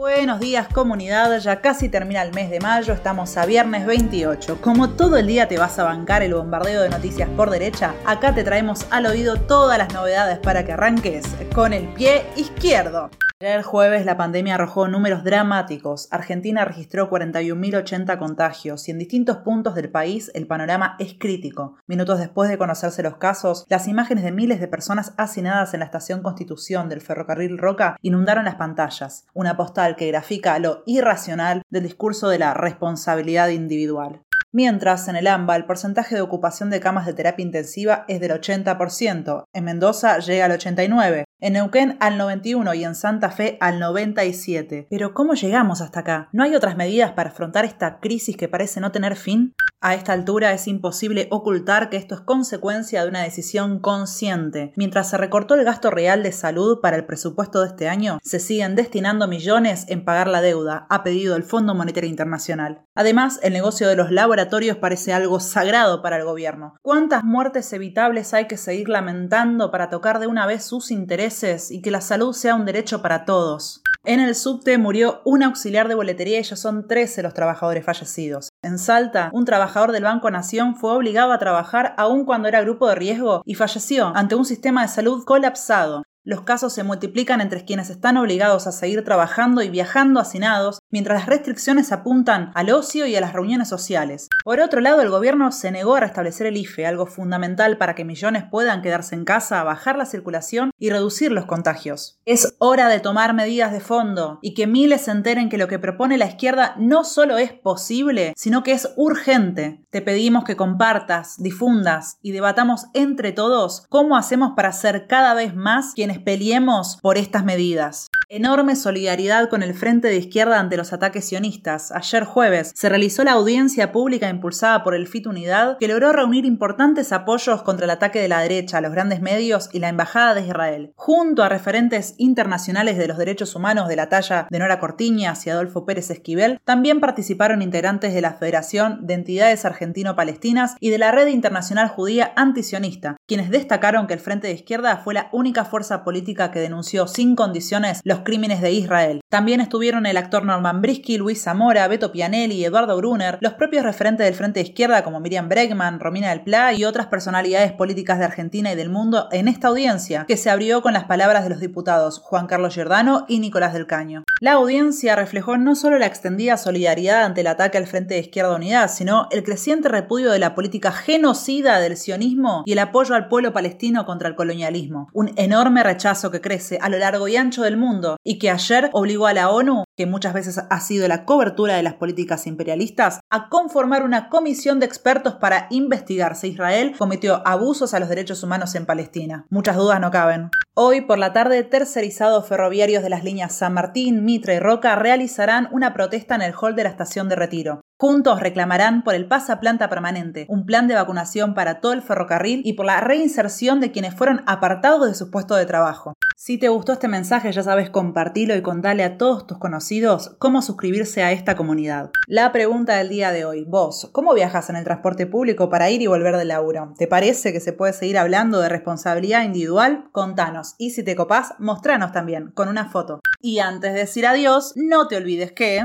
Buenos días comunidad, ya casi termina el mes de mayo, estamos a viernes 28. Como todo el día te vas a bancar el bombardeo de noticias por derecha, acá te traemos al oído todas las novedades para que arranques con el pie izquierdo. El jueves la pandemia arrojó números dramáticos. Argentina registró 41.080 contagios y en distintos puntos del país el panorama es crítico. Minutos después de conocerse los casos, las imágenes de miles de personas hacinadas en la estación Constitución del ferrocarril Roca inundaron las pantallas. Una postal que grafica lo irracional del discurso de la responsabilidad individual. Mientras, en el AMBA, el porcentaje de ocupación de camas de terapia intensiva es del 80%, en Mendoza llega al 89%, en Neuquén al 91% y en Santa Fe al 97%. Pero ¿cómo llegamos hasta acá? ¿No hay otras medidas para afrontar esta crisis que parece no tener fin? A esta altura es imposible ocultar que esto es consecuencia de una decisión consciente. Mientras se recortó el gasto real de salud para el presupuesto de este año, se siguen destinando millones en pagar la deuda, a pedido del Fondo Monetario Internacional. Además, el negocio de los laboratorios parece algo sagrado para el gobierno. ¿Cuántas muertes evitables hay que seguir lamentando para tocar de una vez sus intereses y que la salud sea un derecho para todos? En el subte murió un auxiliar de boletería y ya son 13 los trabajadores fallecidos. En Salta, un trabajador del Banco Nación fue obligado a trabajar aún cuando era grupo de riesgo y falleció ante un sistema de salud colapsado. Los casos se multiplican entre quienes están obligados a seguir trabajando y viajando hacinados, mientras las restricciones apuntan al ocio y a las reuniones sociales. Por otro lado, el gobierno se negó a restablecer el IFE, algo fundamental para que millones puedan quedarse en casa, bajar la circulación y reducir los contagios. Es hora de tomar medidas de fondo y que miles se enteren que lo que propone la izquierda no solo es posible, sino que es urgente. Te pedimos que compartas, difundas y debatamos entre todos cómo hacemos para ser cada vez más quienes peleemos por estas medidas. Enorme solidaridad con el Frente de Izquierda ante los ataques sionistas. Ayer jueves se realizó la audiencia pública impulsada por el FIT Unidad que logró reunir importantes apoyos contra el ataque de la derecha, los grandes medios y la Embajada de Israel. Junto a referentes internacionales de los derechos humanos de la talla de Nora Cortiñas y Adolfo Pérez Esquivel, también participaron integrantes de la Federación de Entidades Argentino-Palestinas y de la Red Internacional Judía Antisionista, quienes destacaron que el Frente de Izquierda fue la única fuerza política que denunció sin condiciones los crímenes de Israel. También estuvieron el actor Norman Brisky, Luis Zamora, Beto Pianelli, Eduardo Brunner, los propios referentes del Frente de Izquierda como Miriam Bregman, Romina del Pla y otras personalidades políticas de Argentina y del mundo en esta audiencia, que se abrió con las palabras de los diputados Juan Carlos Giordano y Nicolás del Caño. La audiencia reflejó no solo la extendida solidaridad ante el ataque al Frente de Izquierda Unidad, sino el creciente repudio de la política genocida del sionismo y el apoyo al pueblo palestino contra el colonialismo. Un enorme rechazo que crece a lo largo y ancho del mundo y que ayer obligó a la ONU, que muchas veces ha sido la cobertura de las políticas imperialistas, a conformar una comisión de expertos para investigar si Israel cometió abusos a los derechos humanos en Palestina. Muchas dudas no caben. Hoy por la tarde, tercerizados ferroviarios de las líneas San Martín, Mitre y Roca realizarán una protesta en el hall de la estación de retiro. Juntos reclamarán por el pasaplanta permanente, un plan de vacunación para todo el ferrocarril y por la reinserción de quienes fueron apartados de sus puestos de trabajo. Si te gustó este mensaje, ya sabes compartirlo y contarle a todos tus conocidos cómo suscribirse a esta comunidad. La pregunta del día de hoy, vos, ¿cómo viajas en el transporte público para ir y volver del laburo? ¿Te parece que se puede seguir hablando de responsabilidad individual? Contanos. Y si te copás, mostranos también, con una foto. Y antes de decir adiós, no te olvides que...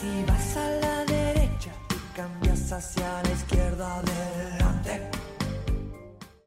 Si vas cambias hacia la izquierda delante.